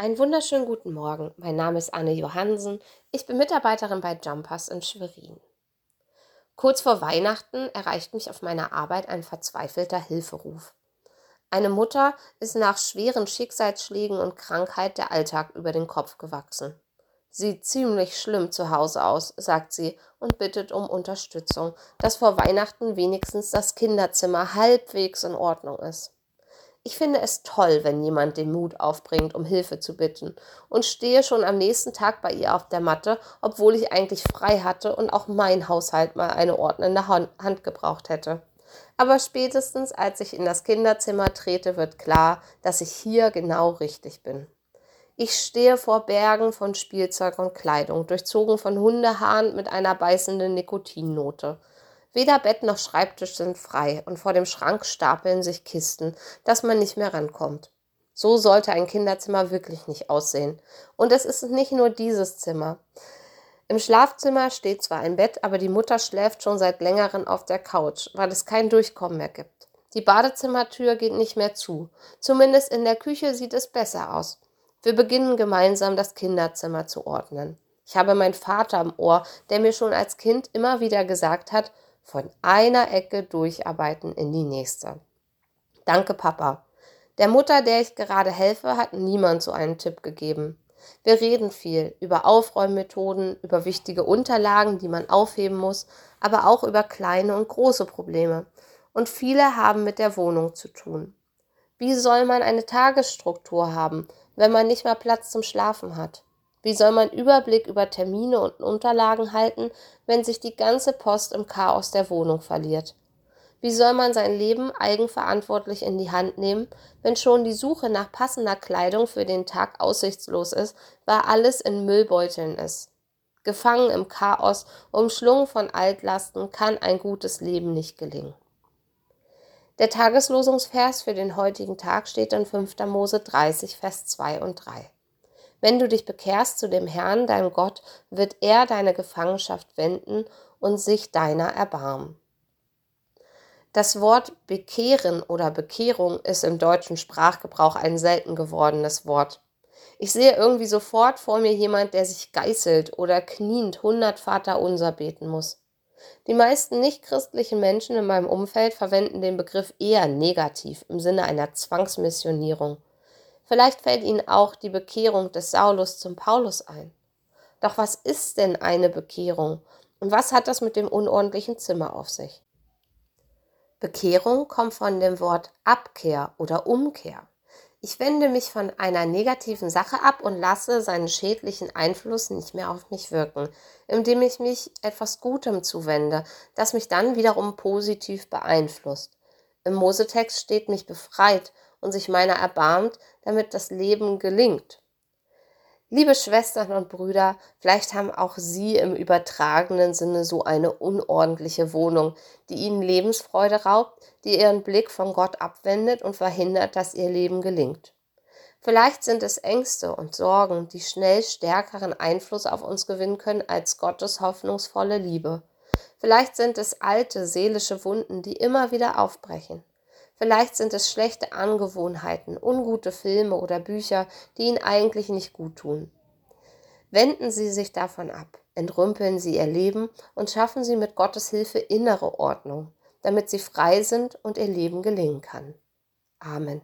Einen wunderschönen guten Morgen. Mein Name ist Anne Johansen. Ich bin Mitarbeiterin bei Jumpers in Schwerin. Kurz vor Weihnachten erreicht mich auf meiner Arbeit ein verzweifelter Hilferuf. Eine Mutter ist nach schweren Schicksalsschlägen und Krankheit der Alltag über den Kopf gewachsen. Sieht ziemlich schlimm zu Hause aus, sagt sie und bittet um Unterstützung, dass vor Weihnachten wenigstens das Kinderzimmer halbwegs in Ordnung ist. Ich finde es toll, wenn jemand den Mut aufbringt, um Hilfe zu bitten und stehe schon am nächsten Tag bei ihr auf der Matte, obwohl ich eigentlich frei hatte und auch mein Haushalt mal eine ordnende Hand gebraucht hätte. Aber spätestens als ich in das Kinderzimmer trete, wird klar, dass ich hier genau richtig bin. Ich stehe vor Bergen von Spielzeug und Kleidung, durchzogen von Hundehaaren mit einer beißenden Nikotinnote. Weder Bett noch Schreibtisch sind frei und vor dem Schrank stapeln sich Kisten, dass man nicht mehr rankommt. So sollte ein Kinderzimmer wirklich nicht aussehen. Und es ist nicht nur dieses Zimmer. Im Schlafzimmer steht zwar ein Bett, aber die Mutter schläft schon seit längerem auf der Couch, weil es kein Durchkommen mehr gibt. Die Badezimmertür geht nicht mehr zu. Zumindest in der Küche sieht es besser aus. Wir beginnen gemeinsam das Kinderzimmer zu ordnen. Ich habe meinen Vater im Ohr, der mir schon als Kind immer wieder gesagt hat, von einer Ecke durcharbeiten in die nächste. Danke, Papa. Der Mutter, der ich gerade helfe, hat niemand so einen Tipp gegeben. Wir reden viel über Aufräummethoden, über wichtige Unterlagen, die man aufheben muss, aber auch über kleine und große Probleme. Und viele haben mit der Wohnung zu tun. Wie soll man eine Tagesstruktur haben, wenn man nicht mal Platz zum Schlafen hat? Wie soll man Überblick über Termine und Unterlagen halten, wenn sich die ganze Post im Chaos der Wohnung verliert? Wie soll man sein Leben eigenverantwortlich in die Hand nehmen, wenn schon die Suche nach passender Kleidung für den Tag aussichtslos ist, weil alles in Müllbeuteln ist? Gefangen im Chaos, umschlungen von Altlasten, kann ein gutes Leben nicht gelingen. Der Tageslosungsvers für den heutigen Tag steht in 5. Mose 30, Vers 2 und 3. Wenn du dich bekehrst zu dem Herrn, deinem Gott, wird er deine Gefangenschaft wenden und sich deiner erbarmen. Das Wort bekehren oder Bekehrung ist im deutschen Sprachgebrauch ein selten gewordenes Wort. Ich sehe irgendwie sofort vor mir jemand, der sich geißelt oder kniend hundert Vater unser beten muss. Die meisten nichtchristlichen Menschen in meinem Umfeld verwenden den Begriff eher negativ im Sinne einer Zwangsmissionierung. Vielleicht fällt Ihnen auch die Bekehrung des Saulus zum Paulus ein. Doch was ist denn eine Bekehrung und was hat das mit dem unordentlichen Zimmer auf sich? Bekehrung kommt von dem Wort Abkehr oder Umkehr. Ich wende mich von einer negativen Sache ab und lasse seinen schädlichen Einfluss nicht mehr auf mich wirken, indem ich mich etwas Gutem zuwende, das mich dann wiederum positiv beeinflusst. Im Mosetext steht mich befreit und sich meiner erbarmt, damit das Leben gelingt. Liebe Schwestern und Brüder, vielleicht haben auch Sie im übertragenen Sinne so eine unordentliche Wohnung, die Ihnen Lebensfreude raubt, die Ihren Blick von Gott abwendet und verhindert, dass Ihr Leben gelingt. Vielleicht sind es Ängste und Sorgen, die schnell stärkeren Einfluss auf uns gewinnen können als Gottes hoffnungsvolle Liebe. Vielleicht sind es alte seelische Wunden, die immer wieder aufbrechen. Vielleicht sind es schlechte Angewohnheiten, ungute Filme oder Bücher, die Ihnen eigentlich nicht gut tun. Wenden Sie sich davon ab, entrümpeln Sie Ihr Leben und schaffen Sie mit Gottes Hilfe innere Ordnung, damit Sie frei sind und Ihr Leben gelingen kann. Amen.